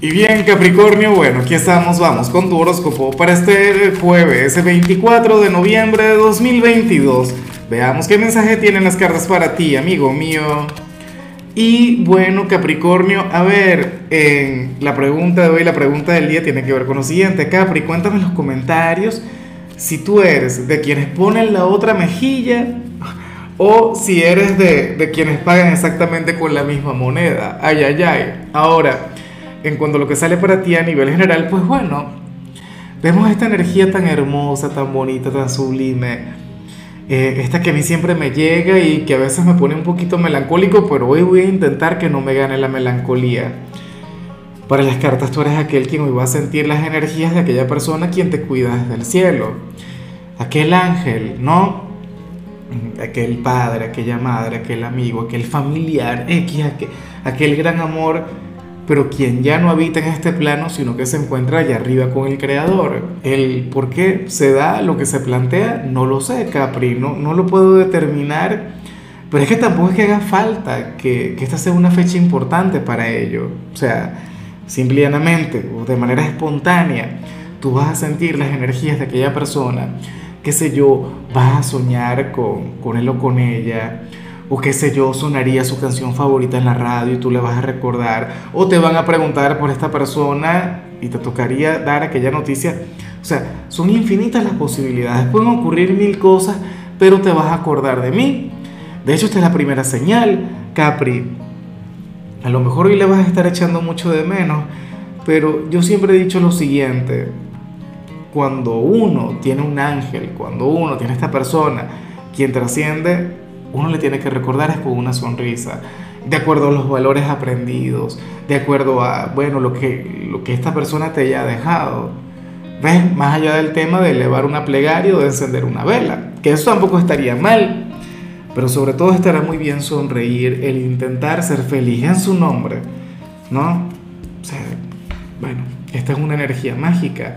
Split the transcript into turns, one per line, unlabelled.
Y bien, Capricornio, bueno, aquí estamos, vamos con tu horóscopo para este jueves 24 de noviembre de 2022. Veamos qué mensaje tienen las cartas para ti, amigo mío. Y bueno, Capricornio, a ver, la pregunta de hoy, la pregunta del día tiene que ver con lo siguiente. Capri, cuéntame en los comentarios si tú eres de quienes ponen la otra mejilla o si eres de, de quienes pagan exactamente con la misma moneda. Ay, ay, ay. Ahora en cuanto a lo que sale para ti a nivel general, pues bueno, vemos esta energía tan hermosa, tan bonita, tan sublime. Eh, esta que a mí siempre me llega y que a veces me pone un poquito melancólico, pero hoy voy a intentar que no me gane la melancolía. Para las cartas tú eres aquel quien hoy va a sentir las energías de aquella persona quien te cuida desde el cielo. Aquel ángel, ¿no? Aquel padre, aquella madre, aquel amigo, aquel familiar, X, aquel, aquel gran amor pero quien ya no habita en este plano, sino que se encuentra allá arriba con el Creador. El por qué se da lo que se plantea, no lo sé, Capri, no, no lo puedo determinar, pero es que tampoco es que haga falta que, que esta sea una fecha importante para ello. O sea, simplemente o de manera espontánea, tú vas a sentir las energías de aquella persona, qué sé yo, vas a soñar con, con él o con ella o qué sé yo, sonaría su canción favorita en la radio y tú le vas a recordar, o te van a preguntar por esta persona y te tocaría dar aquella noticia. O sea, son infinitas las posibilidades, pueden ocurrir mil cosas, pero te vas a acordar de mí. De hecho, esta es la primera señal, Capri. A lo mejor hoy le vas a estar echando mucho de menos, pero yo siempre he dicho lo siguiente, cuando uno tiene un ángel, cuando uno tiene esta persona, quien trasciende, uno le tiene que recordar es con una sonrisa, de acuerdo a los valores aprendidos, de acuerdo a, bueno, lo que, lo que esta persona te haya dejado. ¿Ves? Más allá del tema de elevar una plegaria o de encender una vela, que eso tampoco estaría mal, pero sobre todo estará muy bien sonreír, el intentar ser feliz en su nombre, ¿no? O sea, bueno, esta es una energía mágica